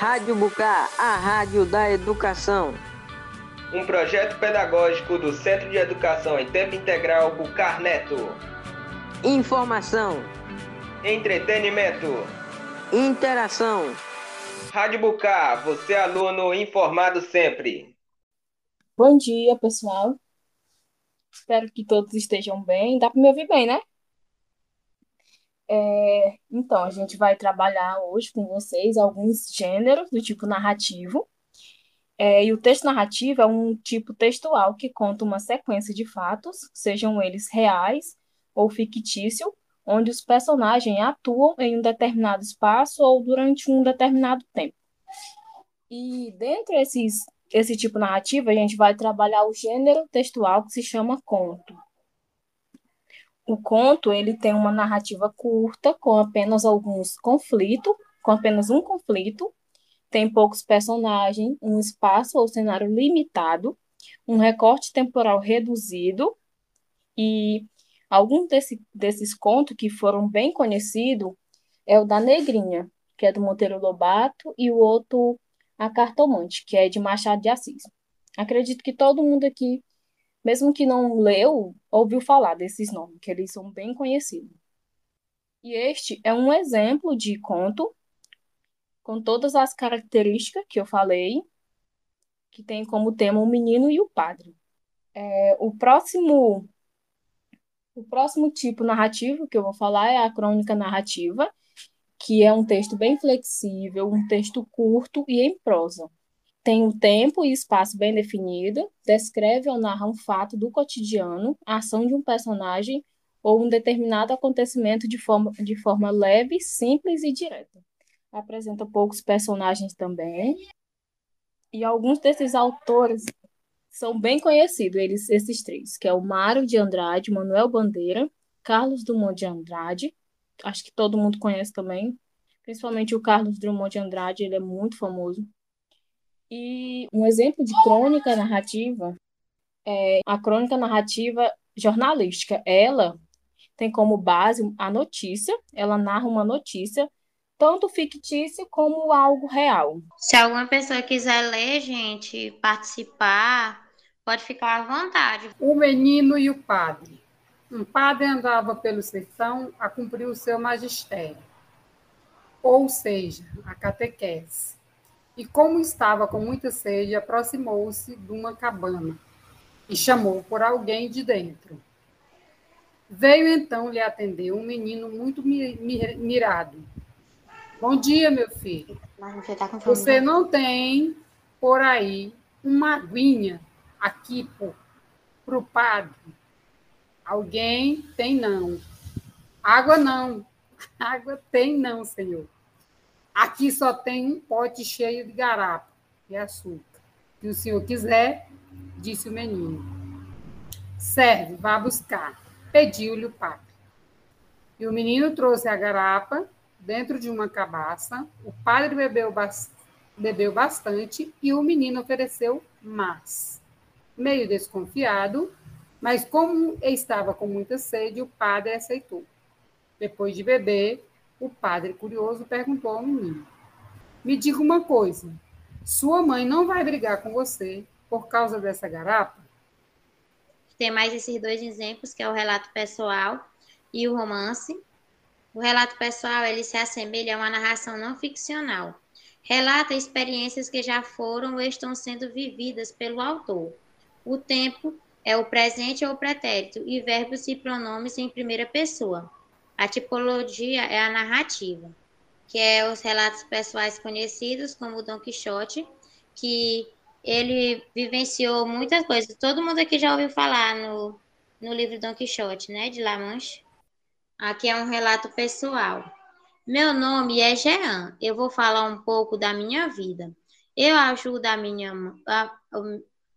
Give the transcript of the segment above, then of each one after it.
Rádio Bucar, a rádio da educação. Um projeto pedagógico do Centro de Educação em Tempo Integral Bucar Neto. Informação. Entretenimento. Interação. Rádio Bucar, você aluno informado sempre. Bom dia, pessoal. Espero que todos estejam bem. Dá para me ouvir bem, né? É, então, a gente vai trabalhar hoje com vocês alguns gêneros do tipo narrativo. É, e o texto narrativo é um tipo textual que conta uma sequência de fatos, sejam eles reais ou fictícios, onde os personagens atuam em um determinado espaço ou durante um determinado tempo. E dentro desses, esse tipo narrativo, a gente vai trabalhar o gênero textual que se chama conto. O conto ele tem uma narrativa curta, com apenas alguns conflitos, com apenas um conflito, tem poucos personagens, um espaço ou cenário limitado, um recorte temporal reduzido e alguns desse, desses contos que foram bem conhecidos é o da Negrinha, que é do Monteiro Lobato, e o outro A Cartomante, que é de Machado de Assis. Acredito que todo mundo aqui mesmo que não leu, ouviu falar desses nomes, que eles são bem conhecidos. E este é um exemplo de conto com todas as características que eu falei, que tem como tema o menino e o padre. É, o próximo o próximo tipo narrativo que eu vou falar é a crônica narrativa, que é um texto bem flexível, um texto curto e em prosa tem um tempo e espaço bem definido, descreve ou narra um fato do cotidiano, a ação de um personagem ou um determinado acontecimento de forma, de forma leve, simples e direta. Apresenta poucos personagens também. E alguns desses autores são bem conhecidos, eles, esses três, que é o Mário de Andrade, Manuel Bandeira, Carlos Drummond de Andrade, acho que todo mundo conhece também, principalmente o Carlos Drummond de Andrade, ele é muito famoso. E um exemplo de crônica narrativa é a crônica narrativa jornalística. Ela tem como base a notícia, ela narra uma notícia, tanto fictícia como algo real. Se alguma pessoa quiser ler, gente, participar, pode ficar à vontade. O menino e o padre. Um padre andava pelo sertão a cumprir o seu magistério, ou seja, a catequese e, como estava com muita sede, aproximou-se de uma cabana e chamou por alguém de dentro. Veio então lhe atender um menino muito mirado. Bom dia, meu filho. Você, tá você não tem por aí uma aguinha aqui para o padre? Alguém tem não. Água não. Água tem não, senhor. Aqui só tem um pote cheio de garapa e açúcar. Se o senhor quiser, disse o menino. Serve, vá buscar. Pediu-lhe o padre. E o menino trouxe a garapa dentro de uma cabaça. O padre bebeu, bebeu bastante e o menino ofereceu mais. Meio desconfiado, mas como estava com muita sede, o padre aceitou. Depois de beber, o padre, curioso, perguntou ao menino: Me diga uma coisa: sua mãe não vai brigar com você por causa dessa garapa? Tem mais esses dois exemplos, que é o relato pessoal e o romance. O relato pessoal ele se assemelha a uma narração não ficcional. Relata experiências que já foram ou estão sendo vividas pelo autor. O tempo é o presente ou pretérito e verbos e pronomes em primeira pessoa. A tipologia é a narrativa, que é os relatos pessoais conhecidos como Dom Quixote, que ele vivenciou muitas coisas. Todo mundo aqui já ouviu falar no, no livro Dom Quixote, né, de La Manche. Aqui é um relato pessoal. Meu nome é Jean. Eu vou falar um pouco da minha vida. Eu ajudo a minha a,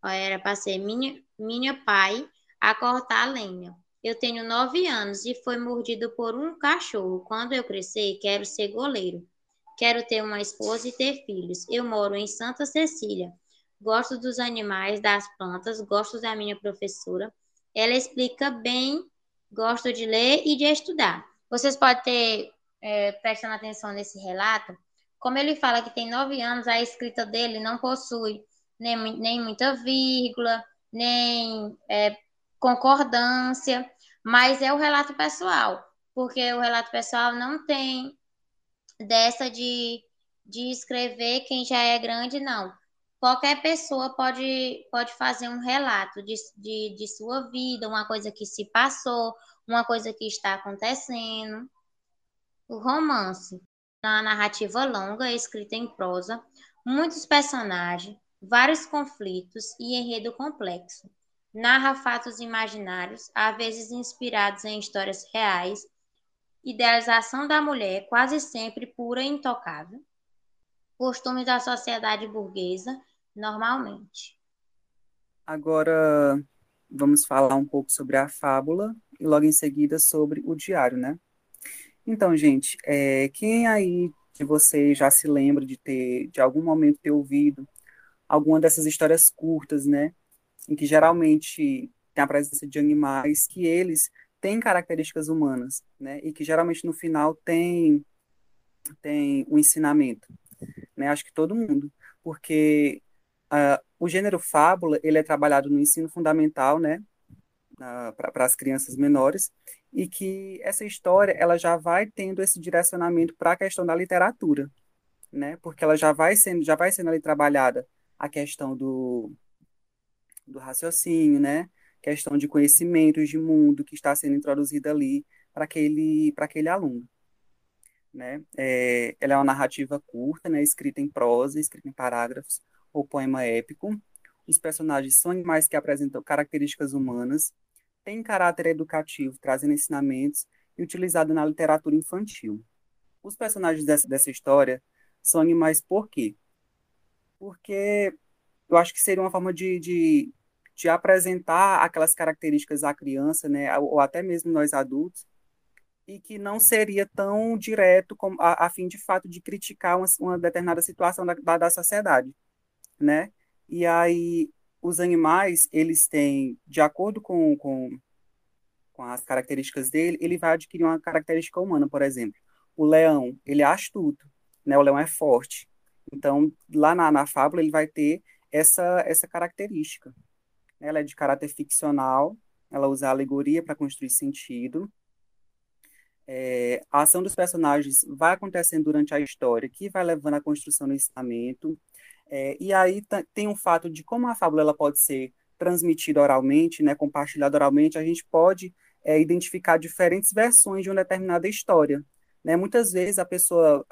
a, era para ser minha minha pai a cortar a lenha. Eu tenho nove anos e fui mordido por um cachorro. Quando eu crescer, quero ser goleiro. Quero ter uma esposa e ter filhos. Eu moro em Santa Cecília. Gosto dos animais, das plantas, gosto da minha professora. Ela explica bem, gosto de ler e de estudar. Vocês podem ter, é, prestando atenção nesse relato, como ele fala que tem nove anos, a escrita dele não possui nem, nem muita vírgula, nem é, concordância, mas é o relato pessoal, porque o relato pessoal não tem dessa de, de escrever quem já é grande, não. Qualquer pessoa pode, pode fazer um relato de, de, de sua vida, uma coisa que se passou, uma coisa que está acontecendo. O romance, uma narrativa longa, escrita em prosa, muitos personagens, vários conflitos e enredo complexo. Narra fatos imaginários, às vezes inspirados em histórias reais, idealização da mulher quase sempre pura e intocável, costumes da sociedade burguesa, normalmente. Agora vamos falar um pouco sobre a fábula e logo em seguida sobre o diário, né? Então, gente, é, quem aí de vocês já se lembra de ter, de algum momento ter ouvido alguma dessas histórias curtas, né? Em que geralmente tem a presença de animais que eles têm características humanas, né? E que geralmente no final tem tem um ensinamento, né? Acho que todo mundo, porque uh, o gênero fábula ele é trabalhado no ensino fundamental, né? Uh, para as crianças menores e que essa história ela já vai tendo esse direcionamento para a questão da literatura, né? Porque ela já vai sendo já vai sendo ali trabalhada a questão do, do raciocínio, né? questão de conhecimentos de mundo que está sendo introduzida ali para aquele, para aquele aluno. Né? É, ela é uma narrativa curta, né? escrita em prosa, escrita em parágrafos, ou poema épico. Os personagens são animais que apresentam características humanas, têm caráter educativo, trazendo ensinamentos e utilizado na literatura infantil. Os personagens dessa, dessa história são animais por quê? Porque eu acho que seria uma forma de, de de apresentar aquelas características à criança, né, ou até mesmo nós adultos, e que não seria tão direto como, a, a fim de fato de criticar uma, uma determinada situação da, da, da, sociedade, né? E aí os animais, eles têm, de acordo com, com, com as características dele, ele vai adquirir uma característica humana, por exemplo. O leão, ele é astuto, né? O leão é forte. Então, lá na, na fábula, ele vai ter essa, essa característica, ela é de caráter ficcional, ela usa alegoria para construir sentido. É, a ação dos personagens vai acontecendo durante a história, que vai levando à construção do ensinamento. É, e aí tem o fato de como a fábula ela pode ser transmitida oralmente, né, compartilhada oralmente, a gente pode é, identificar diferentes versões de uma determinada história. Né? Muitas vezes a pessoa,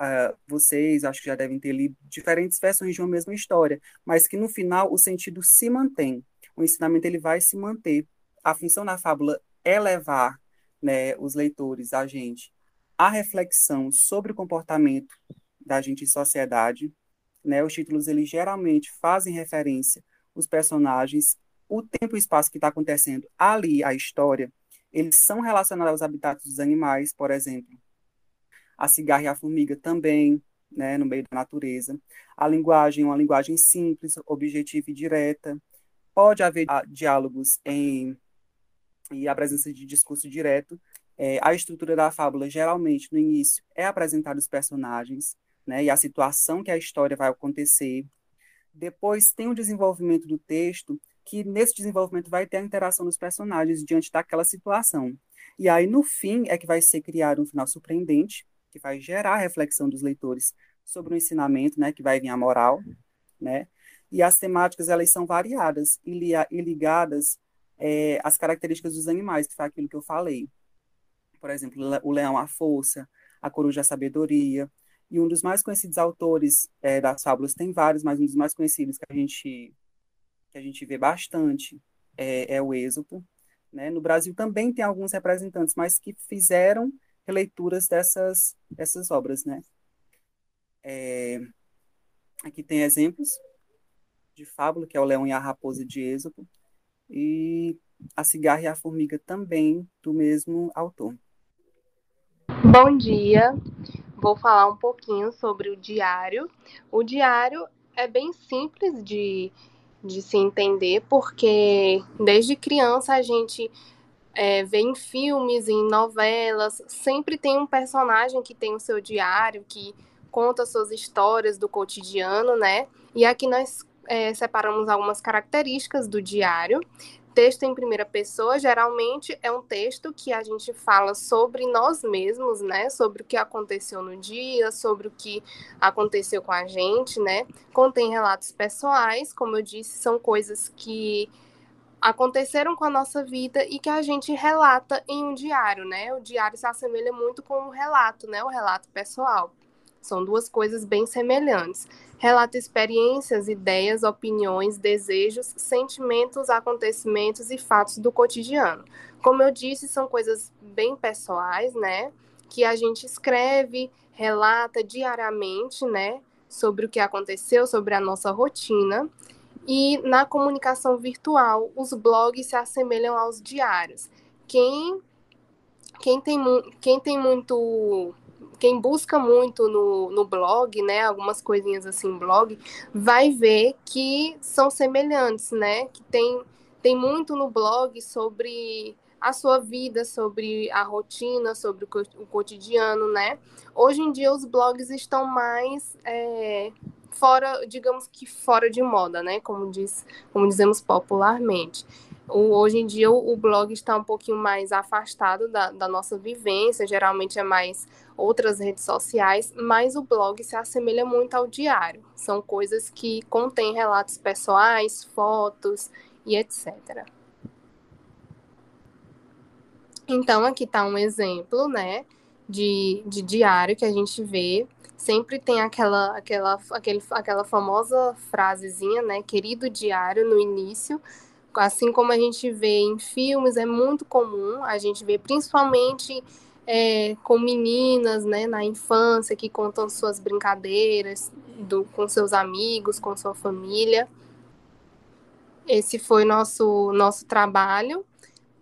vocês acho que já devem ter lido diferentes versões de uma mesma história, mas que no final o sentido se mantém o ensinamento ele vai se manter. A função da fábula é levar né, os leitores, a gente, à reflexão sobre o comportamento da gente em sociedade. Né? Os títulos, eles geralmente fazem referência os personagens, o tempo e espaço que está acontecendo ali, a história, eles são relacionados aos habitats dos animais, por exemplo. A cigarra e a formiga também, né, no meio da natureza. A linguagem, uma linguagem simples, objetiva e direta pode haver diálogos em, e a presença de discurso direto. É, a estrutura da fábula, geralmente, no início, é apresentar os personagens né, e a situação que a história vai acontecer. Depois tem o desenvolvimento do texto, que nesse desenvolvimento vai ter a interação dos personagens diante daquela situação. E aí, no fim, é que vai ser criado um final surpreendente, que vai gerar a reflexão dos leitores sobre o ensinamento, né, que vai vir a moral, né, e as temáticas elas são variadas e, e ligadas é, às características dos animais, que foi aquilo que eu falei. Por exemplo, o leão, a força, a coruja, a sabedoria. E um dos mais conhecidos autores é, das fábulas, tem vários, mas um dos mais conhecidos que a gente, que a gente vê bastante é, é o Êxopo. Né? No Brasil também tem alguns representantes, mas que fizeram releituras dessas, dessas obras. Né? É, aqui tem exemplos de fábula, que é o Leão e a Raposa de Êxopo, e A Cigarra e a Formiga também, do mesmo autor. Bom dia, vou falar um pouquinho sobre o diário. O diário é bem simples de, de se entender, porque desde criança a gente é, vê em filmes, em novelas, sempre tem um personagem que tem o seu diário, que conta suas histórias do cotidiano, né? E aqui nós é, separamos algumas características do diário. Texto em primeira pessoa, geralmente, é um texto que a gente fala sobre nós mesmos, né? Sobre o que aconteceu no dia, sobre o que aconteceu com a gente, né? Contém relatos pessoais, como eu disse, são coisas que aconteceram com a nossa vida e que a gente relata em um diário, né? O diário se assemelha muito com o relato, né? O relato pessoal. São duas coisas bem semelhantes. Relata experiências, ideias, opiniões, desejos, sentimentos, acontecimentos e fatos do cotidiano. Como eu disse, são coisas bem pessoais, né? Que a gente escreve, relata diariamente, né? Sobre o que aconteceu, sobre a nossa rotina. E na comunicação virtual, os blogs se assemelham aos diários. Quem, quem, tem, quem tem muito. Quem busca muito no, no blog, né, algumas coisinhas assim, blog, vai ver que são semelhantes, né? Que tem, tem muito no blog sobre a sua vida, sobre a rotina, sobre o cotidiano, né? Hoje em dia os blogs estão mais é, fora, digamos que fora de moda, né? Como, diz, como dizemos popularmente. O, hoje em dia o, o, blog está um pouquinho mais afastado da, da nossa vivência, geralmente é mais outras redes sociais, mas o blog se assemelha muito ao diário. São coisas que contêm relatos pessoais, fotos e etc. Então, aqui está um exemplo, né, de, de diário que a gente vê sempre tem aquela, aquela, aquele, aquela famosa frasezinha, né? Querido diário no início. Assim como a gente vê em filmes, é muito comum, a gente vê principalmente é, com meninas, né, na infância, que contam suas brincadeiras do, com seus amigos, com sua família. Esse foi nosso nosso trabalho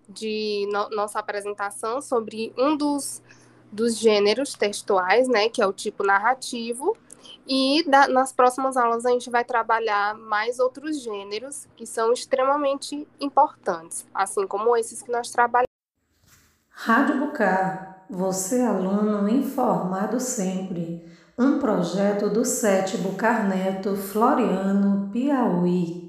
de no, nossa apresentação sobre um dos dos gêneros textuais, né, que é o tipo narrativo, e da, nas próximas aulas a gente vai trabalhar mais outros gêneros que são extremamente importantes, assim como esses que nós trabalhamos. Rádio Bucar, você aluno informado sempre. Um projeto do SET Bucar Neto, Floriano, Piauí.